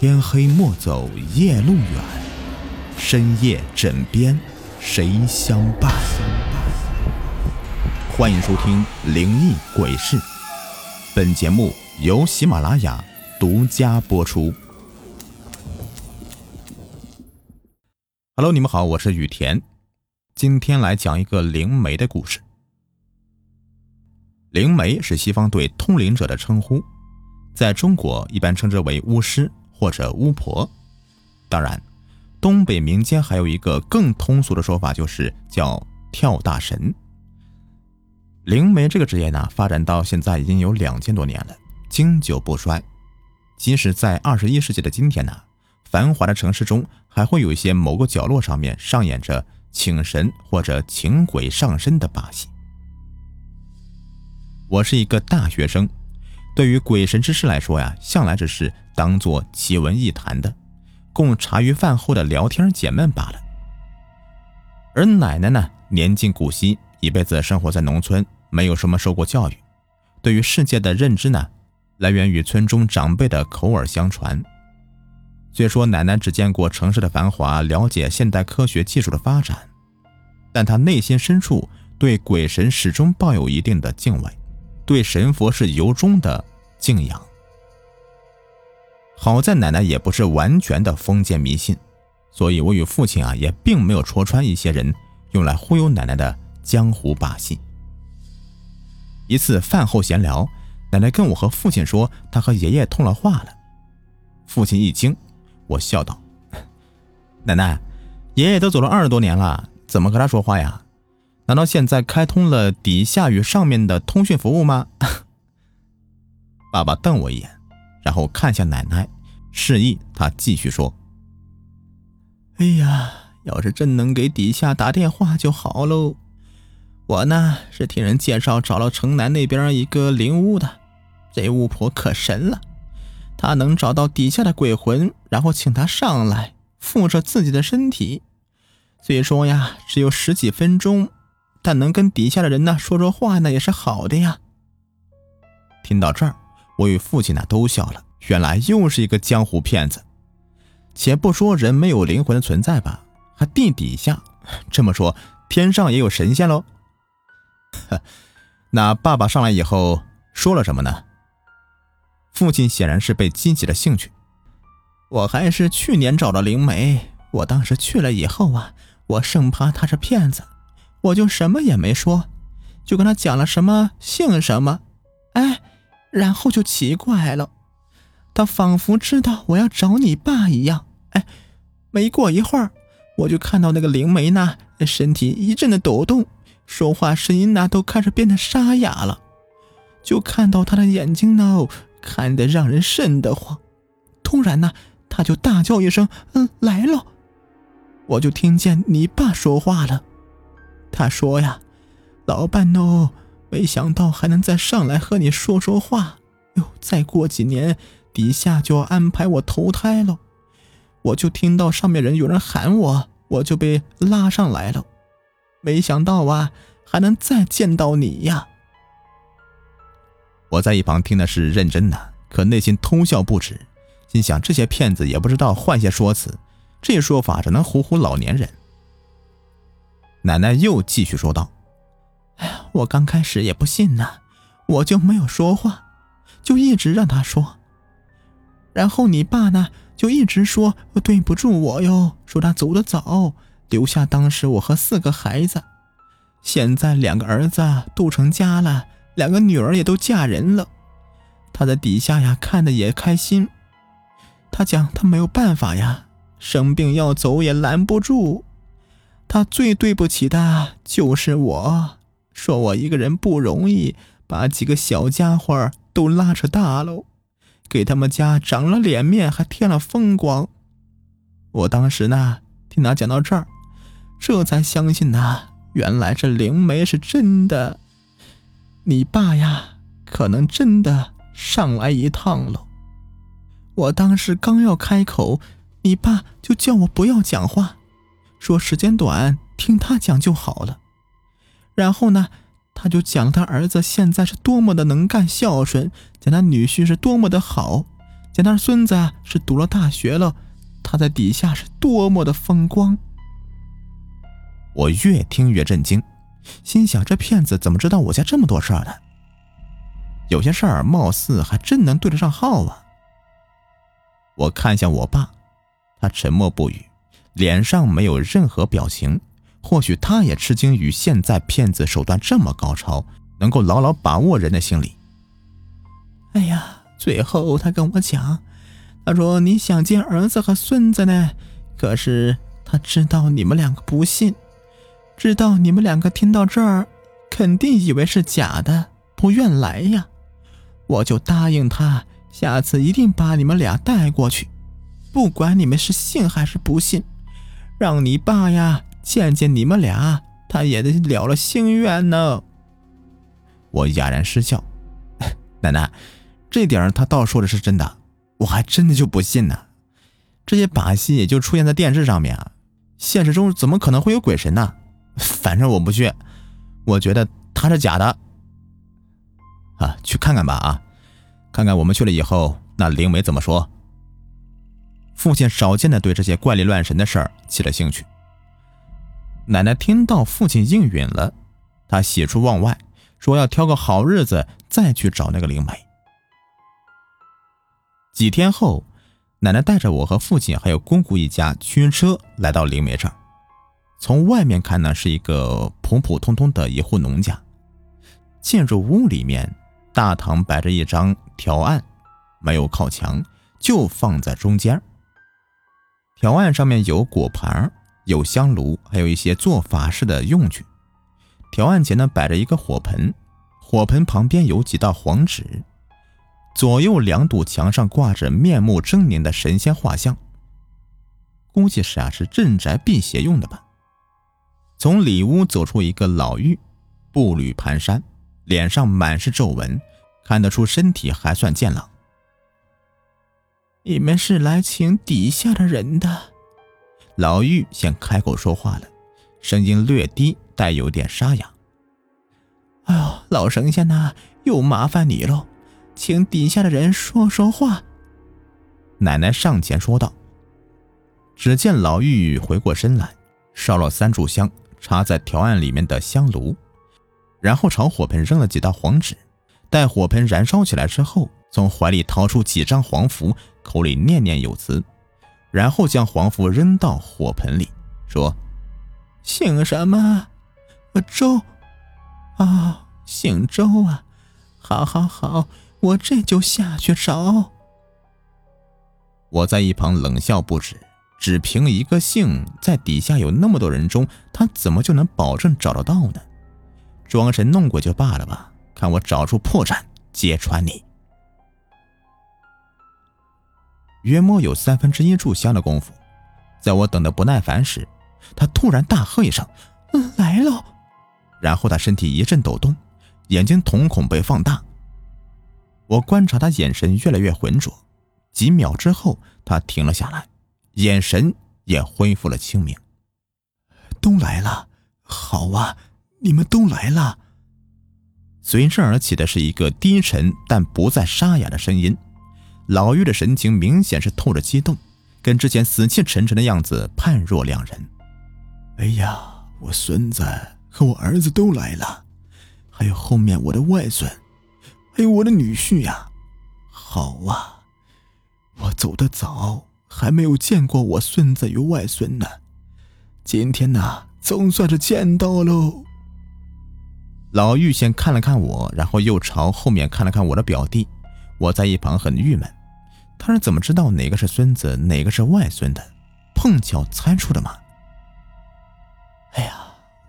天黑莫走夜路远，深夜枕边谁相伴？欢迎收听《灵异鬼事》，本节目由喜马拉雅独家播出。Hello，你们好，我是雨田，今天来讲一个灵媒的故事。灵媒是西方对通灵者的称呼，在中国一般称之为巫师或者巫婆。当然，东北民间还有一个更通俗的说法，就是叫跳大神。灵媒这个职业呢，发展到现在已经有两千多年了，经久不衰。即使在二十一世纪的今天呢，繁华的城市中，还会有一些某个角落上面上演着请神或者请鬼上身的把戏。我是一个大学生，对于鬼神之事来说呀，向来只是当做奇闻异谈的，供茶余饭后的聊天解闷罢了。而奶奶呢，年近古稀，一辈子生活在农村，没有什么受过教育，对于世界的认知呢，来源于村中长辈的口耳相传。虽说奶奶只见过城市的繁华，了解现代科学技术的发展，但她内心深处对鬼神始终抱有一定的敬畏。对神佛是由衷的敬仰。好在奶奶也不是完全的封建迷信，所以我与父亲啊也并没有戳穿一些人用来忽悠奶奶的江湖把戏。一次饭后闲聊，奶奶跟我和父亲说她和爷爷通了话了。父亲一惊，我笑道：“奶奶，爷爷都走了二十多年了，怎么和他说话呀？”难道现在开通了底下与上面的通讯服务吗？爸爸瞪我一眼，然后看向奶奶，示意他继续说：“哎呀，要是真能给底下打电话就好喽。我呢是听人介绍找了城南那边一个灵屋的，这巫婆可神了，她能找到底下的鬼魂，然后请他上来附着自己的身体。虽说呀，只有十几分钟。”但能跟底下的人呢说说话，那也是好的呀。听到这儿，我与父亲呢都笑了。原来又是一个江湖骗子。且不说人没有灵魂的存在吧，还地底下，这么说天上也有神仙喽？那爸爸上来以后说了什么呢？父亲显然是被激起了兴趣。我还是去年找的灵媒，我当时去了以后啊，我生怕他是骗子。我就什么也没说，就跟他讲了什么姓什么，哎，然后就奇怪了，他仿佛知道我要找你爸一样，哎，没过一会儿，我就看到那个灵媒呢，身体一阵的抖动，说话声音呢都开始变得沙哑了，就看到他的眼睛呢，看得让人瘆得慌。突然呢，他就大叫一声：“嗯，来了！”我就听见你爸说话了。他说呀：“老伴哦，没想到还能再上来和你说说话哟。再过几年，底下就要安排我投胎了。我就听到上面人有人喊我，我就被拉上来了。没想到啊，还能再见到你呀！”我在一旁听的是认真的，可内心偷笑不止，心想这些骗子也不知道换些说辞，这说法只能唬唬老年人。奶奶又继续说道：“哎呀，我刚开始也不信呢，我就没有说话，就一直让他说。然后你爸呢，就一直说对不住我哟，说他走得早，留下当时我和四个孩子。现在两个儿子都成家了，两个女儿也都嫁人了。他在底下呀，看的也开心。他讲他没有办法呀，生病要走也拦不住。”他最对不起的就是我，说我一个人不容易，把几个小家伙都拉扯大喽，给他们家长了脸面，还添了风光。我当时呢，听他讲到这儿，这才相信呐，原来这灵媒是真的。你爸呀，可能真的上来一趟了。我当时刚要开口，你爸就叫我不要讲话。说时间短，听他讲就好了。然后呢，他就讲他儿子现在是多么的能干孝顺，讲他女婿是多么的好，讲他孙子是读了大学了，他在底下是多么的风光。我越听越震惊，心想这骗子怎么知道我家这么多事儿呢？有些事儿貌似还真能对得上号啊！我看向我爸，他沉默不语，脸上没有任何表情。或许他也吃惊于现在骗子手段这么高超，能够牢牢把握人的心理。哎呀，最后他跟我讲，他说你想见儿子和孙子呢，可是他知道你们两个不信。知道你们两个听到这儿，肯定以为是假的，不愿来呀。我就答应他，下次一定把你们俩带过去，不管你们是信还是不信，让你爸呀见见你们俩，他也得了了心愿呢。我哑然失笑，奶奶，这点儿他倒说的是真的，我还真的就不信呢。这些把戏也就出现在电视上面啊，现实中怎么可能会有鬼神呢？反正我不去，我觉得他是假的。啊，去看看吧啊，看看我们去了以后，那灵媒怎么说。父亲少见的对这些怪力乱神的事儿起了兴趣。奶奶听到父亲应允了，她喜出望外，说要挑个好日子再去找那个灵媒。几天后，奶奶带着我和父亲还有公姑一家驱车来到灵媒这儿。从外面看呢，是一个普普通通的一户农家。进入屋里面，大堂摆着一张条案，没有靠墙，就放在中间。条案上面有果盘，有香炉，还有一些做法事的用具。条案前呢摆着一个火盆，火盆旁边有几道黄纸，左右两堵墙上挂着面目狰狞的神仙画像。估计是啊，是镇宅辟邪用的吧。从里屋走出一个老妪，步履蹒跚，脸上满是皱纹，看得出身体还算健朗。你们是来请底下的人的？老妪先开口说话了，声音略低，带有点沙哑。哎呦，老神仙呐，又麻烦你喽，请底下的人说说话。奶奶上前说道。只见老妪回过身来，烧了三炷香。插在条案里面的香炉，然后朝火盆扔了几道黄纸。待火盆燃烧起来之后，从怀里掏出几张黄符，口里念念有词，然后将黄符扔到火盆里，说：“姓什么？周。啊，姓周啊！好，好，好，我这就下去找。”我在一旁冷笑不止。只凭一个姓，在底下有那么多人中，他怎么就能保证找得到呢？装神弄鬼就罢了吧，看我找出破绽，揭穿你！约莫有三分之一炷香的功夫，在我等得不耐烦时，他突然大喝一声：“来了！”然后他身体一阵抖动，眼睛瞳孔被放大。我观察他眼神越来越浑浊，几秒之后，他停了下来。眼神也恢复了清明。都来了，好啊，你们都来了。随之而起的是一个低沉但不再沙哑的声音。老妪的神情明显是透着激动，跟之前死气沉沉的样子判若两人。哎呀，我孙子和我儿子都来了，还有后面我的外孙，还有我的女婿呀。好啊，我走得早。还没有见过我孙子与外孙呢，今天呢，总算是见到喽。老妪先看了看我，然后又朝后面看了看我的表弟。我在一旁很郁闷，他是怎么知道哪个是孙子，哪个是外孙的？碰巧猜出的吗？哎呀，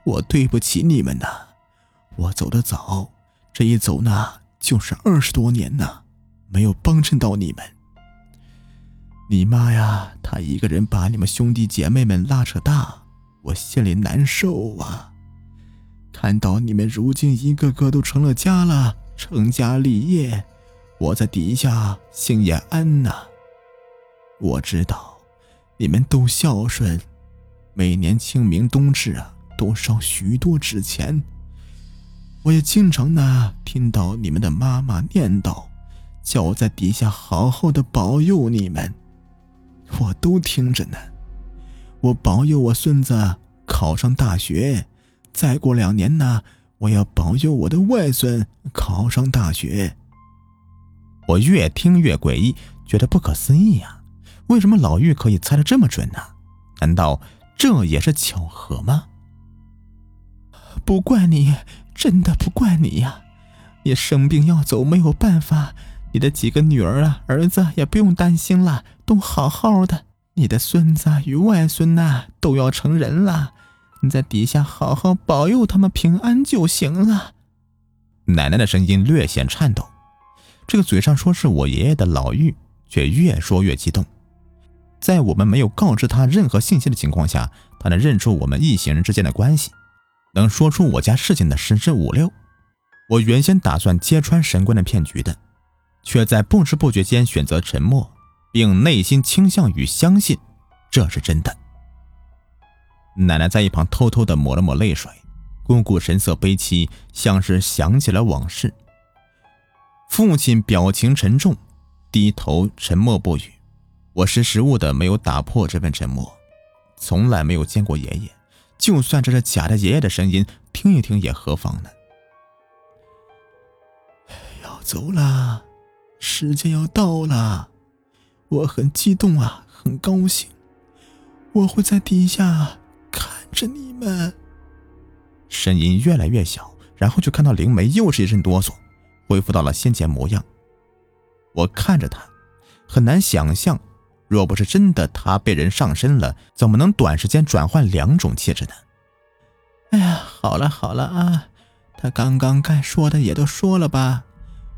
我对不起你们呐，我走得早，这一走呢就是二十多年呐，没有帮衬到你们。你妈呀，她一个人把你们兄弟姐妹们拉扯大，我心里难受啊！看到你们如今一个个都成了家了，成家立业，我在底下心也安呐。我知道你们都孝顺，每年清明冬至啊，都烧许多纸钱。我也经常呢听到你们的妈妈念叨，叫我在底下好好的保佑你们，我都听着呢。我保佑我孙子考上大学，再过两年呢，我要保佑我的外孙考上大学。我越听越诡异，觉得不可思议呀！为什么老玉可以猜得这么准呢？难道这也是巧合吗？不怪你，真的不怪你呀！你生病要走没有办法，你的几个女儿啊、儿子也不用担心了，都好好的。你的孙子与外孙呐都要成人了，你在底下好好保佑他们平安就行了。奶奶的声音略显颤抖，这个嘴上说是我爷爷的老妪，却越说越激动。在我们没有告知他任何信息的情况下，他能认出我们一行人之间的关系，能说出我家事情的十之五六。我原先打算揭穿神官的骗局的，却在不知不觉间选择沉默。并内心倾向于相信这是真的。奶奶在一旁偷偷的抹了抹泪水，姑姑神色悲戚，像是想起了往事。父亲表情沉重，低头沉默不语。我识时务的没有打破这份沉默，从来没有见过爷爷，就算这是假的爷爷的声音，听一听也何妨呢？要走了，时间要到了。我很激动啊，很高兴，我会在底下看着你们。声音越来越小，然后就看到灵梅又是一阵哆嗦，恢复到了先前模样。我看着她，很难想象，若不是真的她被人上身了，怎么能短时间转换两种气质呢？哎呀，好了好了啊，他刚刚该说的也都说了吧，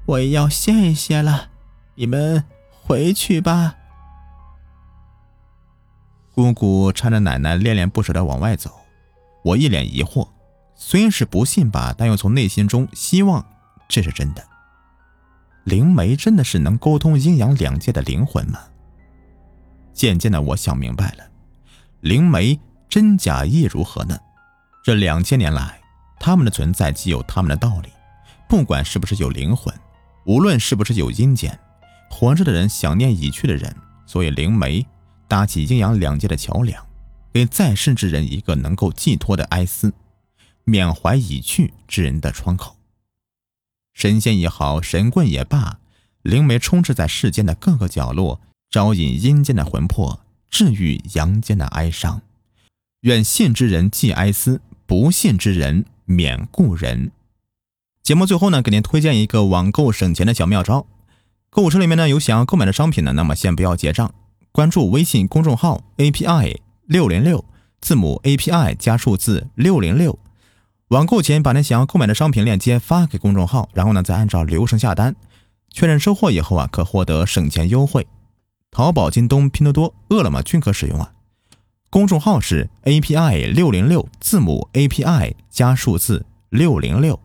我也要歇一歇了，你们。回去吧。姑姑搀着奶奶恋恋不舍的往外走，我一脸疑惑，虽是不信吧，但又从内心中希望这是真的。灵媒真的是能沟通阴阳两界的灵魂吗？渐渐的，我想明白了，灵媒真假亦如何呢？这两千年来，他们的存在既有他们的道理，不管是不是有灵魂，无论是不是有阴间。活着的人想念已去的人，所以灵媒搭起阴阳两界的桥梁，给在世之人一个能够寄托的哀思，缅怀已去之人的窗口。神仙也好，神棍也罢，灵媒充斥在世间的各个角落，招引阴间的魂魄，治愈阳间的哀伤。愿信之人寄哀思，不信之人免故人。节目最后呢，给您推荐一个网购省钱的小妙招。购物车里面呢有想要购买的商品呢，那么先不要结账，关注微信公众号 API 六零六，字母 API 加数字六零六。网购前把您想要购买的商品链接发给公众号，然后呢再按照流程下单，确认收货以后啊，可获得省钱优惠。淘宝、京东、拼多多、饿了么均可使用啊。公众号是 API 六零六，字母 API 加数字六零六。